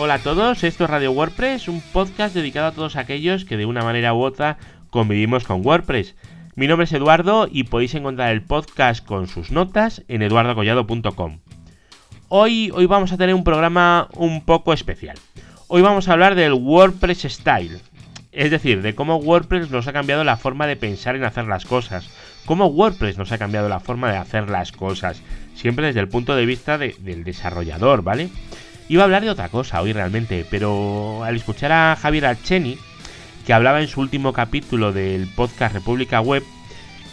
Hola a todos, esto es Radio WordPress, un podcast dedicado a todos aquellos que de una manera u otra convivimos con WordPress. Mi nombre es Eduardo y podéis encontrar el podcast con sus notas en eduardocollado.com. Hoy, hoy vamos a tener un programa un poco especial. Hoy vamos a hablar del WordPress Style, es decir, de cómo WordPress nos ha cambiado la forma de pensar en hacer las cosas, cómo WordPress nos ha cambiado la forma de hacer las cosas, siempre desde el punto de vista del desarrollador, ¿vale? Iba a hablar de otra cosa hoy realmente, pero al escuchar a Javier Alcheni, que hablaba en su último capítulo del podcast República Web,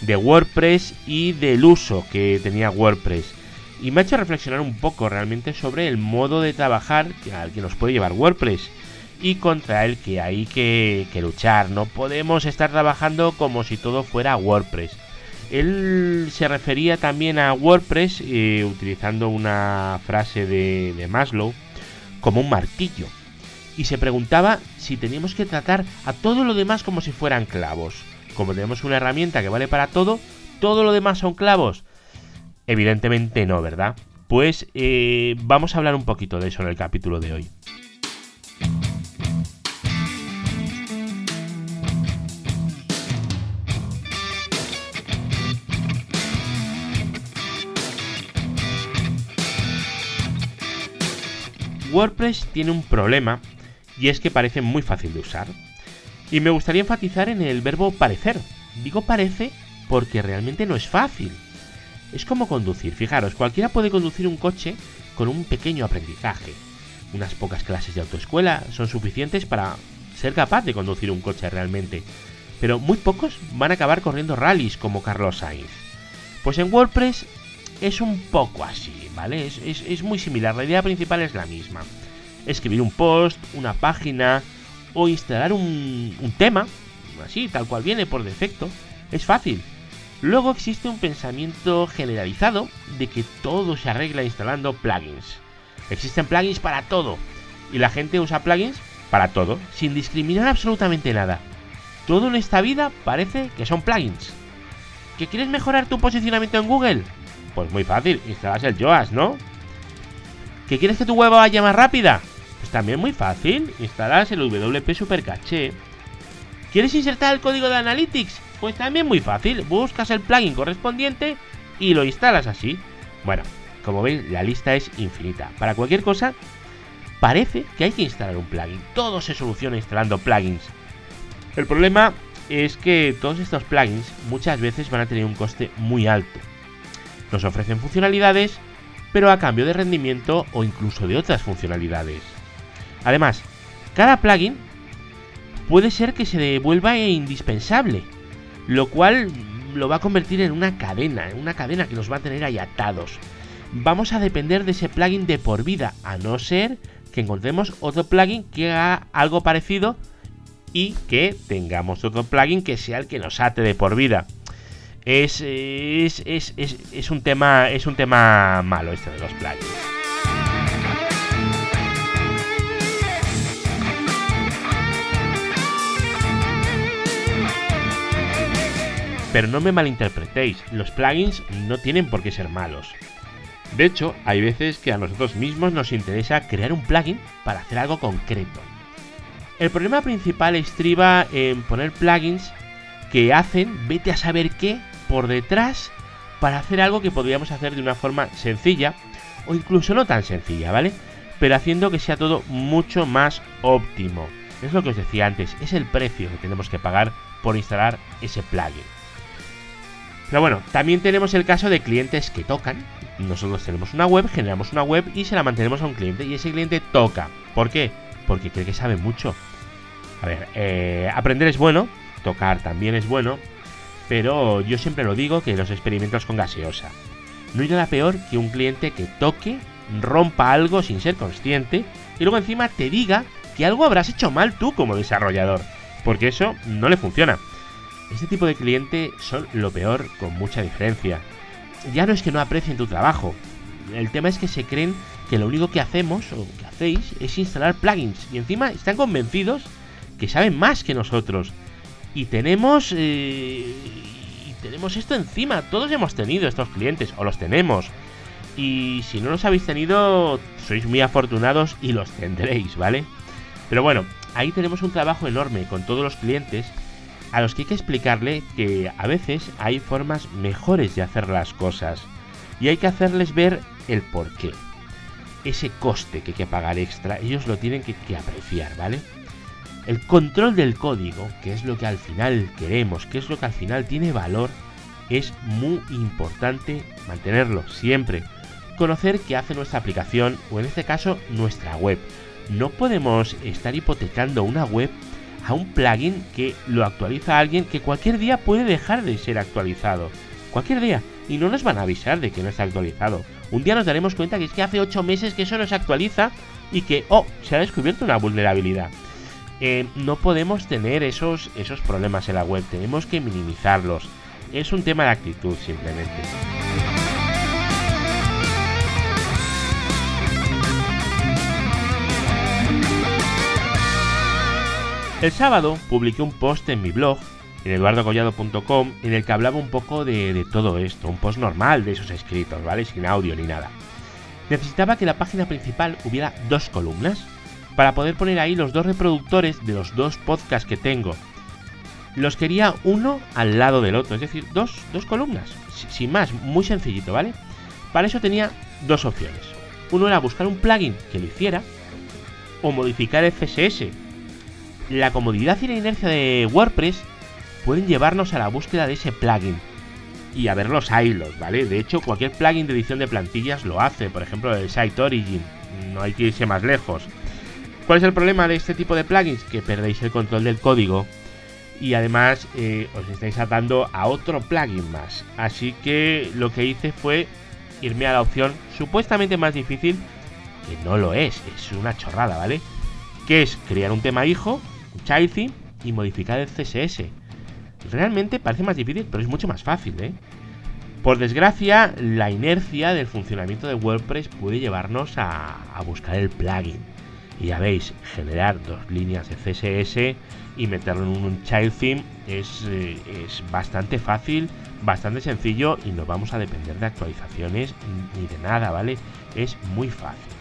de WordPress y del uso que tenía WordPress. Y me ha hecho reflexionar un poco realmente sobre el modo de trabajar al que nos puede llevar WordPress y contra el que hay que, que luchar. No podemos estar trabajando como si todo fuera WordPress. Él se refería también a WordPress eh, utilizando una frase de, Maslow como un martillo. Y se preguntaba si teníamos que tratar a todo lo demás como si fueran clavos. Como tenemos una herramienta que vale para todo, ¿todo lo demás son clavos? Evidentemente no, ¿verdad? Pues eh, vamos a hablar un poquito de eso en el capítulo de hoy. WordPress tiene un problema y es que parece muy fácil de usar. Y me gustaría enfatizar en el verbo parecer. Digo parece porque realmente no es fácil. Es como conducir, fijaros, cualquiera puede conducir un coche con un pequeño aprendizaje. Unas pocas clases de autoescuela son suficientes para ser capaz de conducir un coche realmente. Pero muy pocos van a acabar corriendo rallies como Carlos Sainz. Pues en WordPress es un poco así, ¿vale? Es, muy similar, la idea principal es la misma. Escribir un post, una página o instalar un, un tema, así, tal cual viene por defecto, es fácil. Luego existe un pensamiento generalizado de que todo se arregla instalando plugins. Existen plugins para todo y la gente usa plugins para todo, sin discriminar absolutamente nada. Todo en esta vida parece que son plugins. ¿Que quieres mejorar tu posicionamiento en Google? Pues muy fácil, instalas el Yoast, ¿no? ¿Que quieres que tu web vaya más rápida? Pues también muy fácil, instalas el WP Supercaché. ¿Quieres insertar el código de Analytics? Pues también muy fácil, buscas el plugin correspondiente y lo instalas así. Bueno, como veis, la lista es infinita. Para cualquier cosa, parece que hay que instalar un plugin. Todo se soluciona instalando plugins. El problema es que todos estos plugins muchas veces van a tener un coste muy alto. Nos ofrecen funcionalidades, pero a cambio de rendimiento o incluso de otras funcionalidades. Además, cada plugin puede ser que se devuelva indispensable, lo cual lo va a convertir en una cadena, en una cadena que nos va a tener ahí atados. Vamos a depender de ese plugin de por vida, a no ser que encontremos otro plugin que haga algo parecido y que tengamos otro plugin que sea el que nos ate de por vida es, es, es, es, un tema es un tema malo este de los plugins. Pero no me malinterpretéis, los plugins no tienen por qué ser malos. De hecho, hay veces que a nosotros mismos nos interesa crear un plugin para hacer algo concreto. El problema principal estriba en poner plugins que hacen, vete a saber qué, por detrás para hacer algo que podríamos hacer de una forma sencilla o incluso no tan sencilla, ¿vale? Pero haciendo que sea todo mucho más óptimo. Es lo que os decía antes, es el precio que tenemos que pagar por instalar ese plugin. Pero bueno, también tenemos el caso de clientes que tocan. Nosotros tenemos una web, generamos una web y se la mantenemos a un cliente y ese cliente toca. ¿Por qué? Porque cree que sabe mucho. A ver, eh, aprender es bueno, tocar también es bueno, pero yo siempre lo digo que los experimentos con gaseosa. No hay nada peor que un cliente que toque, rompa algo sin ser consciente y luego encima te diga que algo habrás hecho mal tú como desarrollador, porque eso no le funciona. Este tipo de cliente son lo peor con mucha diferencia. Ya no es que no aprecien tu trabajo, el tema es que se creen que lo único que hacemos o que hacéis es instalar plugins y encima están convencidos que saben más que nosotros y tenemos. Eh, y tenemos esto encima. Todos hemos tenido estos clientes, o los tenemos. Y si no los habéis tenido, sois muy afortunados y los tendréis, ¿vale? Pero bueno, ahí tenemos un trabajo enorme con todos los clientes a los que hay que explicarle que a veces hay formas mejores de hacer las cosas y hay que hacerles ver el porqué. Ese coste que hay que pagar extra, ellos lo tienen que, que apreciar, ¿vale? El control del código, que es lo que al final queremos, que es lo que al final tiene valor, es muy importante mantenerlo siempre. Conocer qué hace nuestra aplicación o en este caso nuestra web. No podemos estar hipotecando una web a un plugin que lo actualiza alguien que cualquier día puede dejar de ser actualizado. Cualquier día. Y no nos van a avisar de que no está actualizado. Un día nos daremos cuenta que es que hace 8 meses que eso no se actualiza y que, oh, se ha descubierto una vulnerabilidad. Eh, no podemos tener esos, esos problemas en la web, tenemos que minimizarlos. Es un tema de actitud simplemente. El sábado publiqué un post en mi blog, en eduardocollado.com, en el que hablaba un poco de, de, todo esto, un post normal de esos escritos, ¿vale? Sin audio ni nada. Necesitaba que la página principal hubiera dos columnas, para poder poner ahí los dos reproductores de los dos podcasts que tengo. Los quería uno al lado del otro, es decir, dos, dos columnas, sin más, muy sencillito, ¿vale? Para eso tenía dos opciones. Uno era buscar un plugin que lo hiciera o modificar el CSS. La comodidad y la inercia de WordPress pueden llevarnos a la búsqueda de ese plugin y a ver los hilos, ¿vale? De hecho, cualquier plugin de edición de plantillas lo hace, por ejemplo, el Site Origin, no hay que irse más lejos. ¿Cuál es el problema de este tipo de plugins? Que perdéis el control del código y además eh, os estáis atando a otro plugin más. Así que lo que hice fue irme a la opción supuestamente más difícil, que no lo es, es una chorrada, ¿vale? Que es crear un tema hijo, un child theme y modificar el CSS. Realmente parece más difícil, pero es mucho más fácil, ¿eh? Por desgracia, la inercia del funcionamiento de WordPress puede llevarnos a, a buscar el plugin y ya veis, generar dos líneas de CSS y meterlo en un child theme es, eh, es, bastante fácil, bastante sencillo y no vamos a depender de actualizaciones ni de nada, ¿vale? Es muy fácil.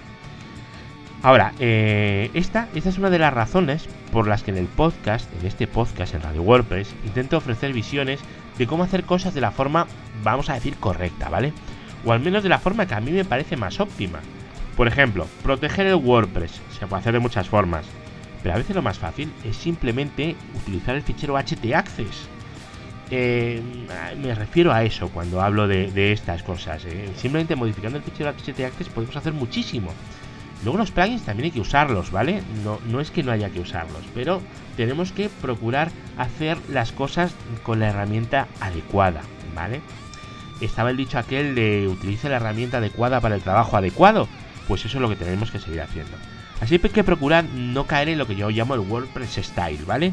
Ahora, eh, esta, esta es una de las razones por las que en el podcast, en este podcast en Radio WordPress, intento ofrecer visiones de cómo hacer cosas de la forma, vamos a decir, correcta, ¿vale? O al menos de la forma que a mí me parece más óptima. Por ejemplo, proteger el WordPress se puede hacer de muchas formas, pero a veces lo más fácil es simplemente utilizar el fichero htaccess. Eh, me refiero a eso cuando hablo de, estas cosas. ¿eh? Simplemente modificando el fichero htaccess podemos hacer muchísimo. Luego los plugins también hay que usarlos, ¿vale? No, no es que no haya que usarlos, pero tenemos que procurar hacer las cosas con la herramienta adecuada, ¿vale? Estaba el dicho aquel de utilice la herramienta adecuada para el trabajo adecuado pues eso es lo que tenemos que seguir haciendo. Así que procurad no caer en lo que yo llamo el WordPress Style, ¿vale?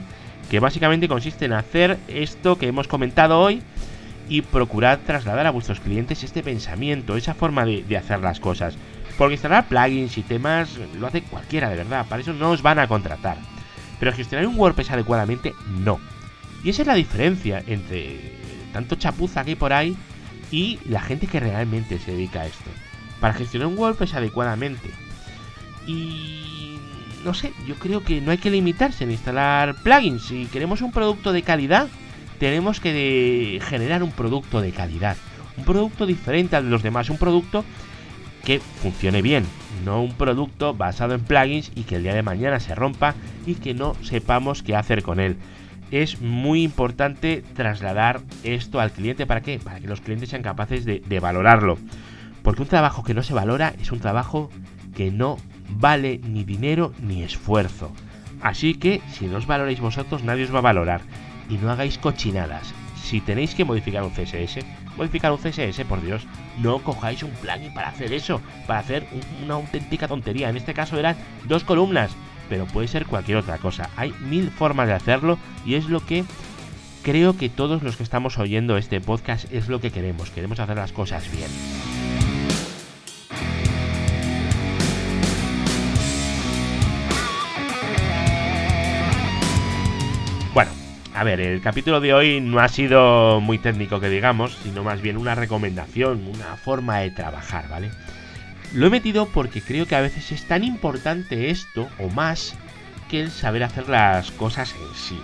Que básicamente consiste en hacer esto que hemos comentado hoy y procurad trasladar a vuestros clientes este pensamiento, esa forma de, hacer las cosas. Porque instalar plugins y temas lo hace cualquiera, de verdad, para eso no os van a contratar. Pero gestionar un WordPress adecuadamente, no. Y esa es la diferencia entre tanto chapuza que hay por ahí y la gente que realmente se dedica a esto para gestionar un WordPress adecuadamente. Y no sé, yo creo que no hay que limitarse en instalar plugins. Si queremos un producto de calidad, tenemos que generar un producto de calidad. Un producto diferente al de los demás. Un producto que funcione bien. No un producto basado en plugins y que el día de mañana se rompa y que no sepamos qué hacer con él. Es muy importante trasladar esto al cliente. ¿Para qué? Para que los clientes sean capaces de, de valorarlo. Porque un trabajo que no se valora es un trabajo que no vale ni dinero ni esfuerzo. Así que si no os valoráis vosotros, nadie os va a valorar. Y no hagáis cochinadas. Si tenéis que modificar un CSS, modificar un CSS, por Dios. No cojáis un plugin para hacer eso, para hacer una auténtica tontería. En este caso eran dos columnas, pero puede ser cualquier otra cosa. Hay mil formas de hacerlo y es lo que creo que todos los que estamos oyendo este podcast es lo que queremos. Queremos hacer las cosas bien. A ver, el capítulo de hoy no ha sido muy técnico que digamos, sino más bien una recomendación, una forma de trabajar, ¿vale? Lo he metido porque creo que a veces es tan importante esto, o más, que el saber hacer las cosas en sí.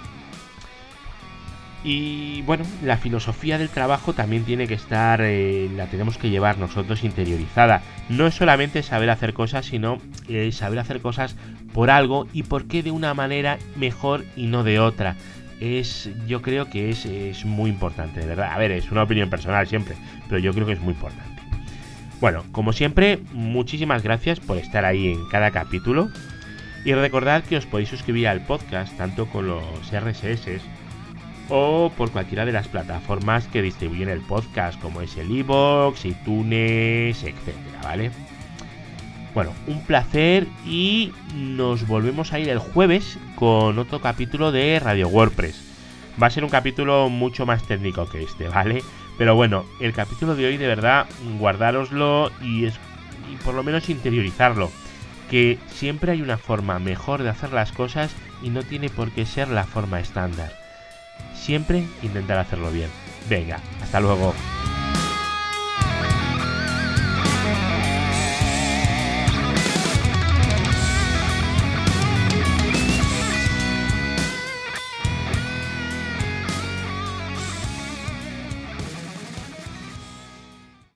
Y bueno, la filosofía del trabajo también tiene que estar, eh, la tenemos que llevar nosotros interiorizada. No es solamente saber hacer cosas, sino eh, saber hacer cosas por algo y por qué de una manera mejor y no de otra. Es, yo creo que es, es muy importante, de verdad. A ver, es una opinión personal siempre, pero yo creo que es muy importante. Bueno, como siempre, muchísimas gracias por estar ahí en cada capítulo. Y recordad que os podéis suscribir al podcast tanto con los RSS o por cualquiera de las plataformas que distribuyen el podcast, como es el iBox, iTunes, etcétera, ¿vale? Bueno, un placer y nos volvemos a ir el jueves con otro capítulo de Radio WordPress. Va a ser un capítulo mucho más técnico que este, ¿vale? Pero bueno, el capítulo de hoy de verdad guardároslo y, es, y por lo menos interiorizarlo. Que siempre hay una forma mejor de hacer las cosas y no tiene por qué ser la forma estándar. Siempre intentar hacerlo bien. Venga, hasta luego.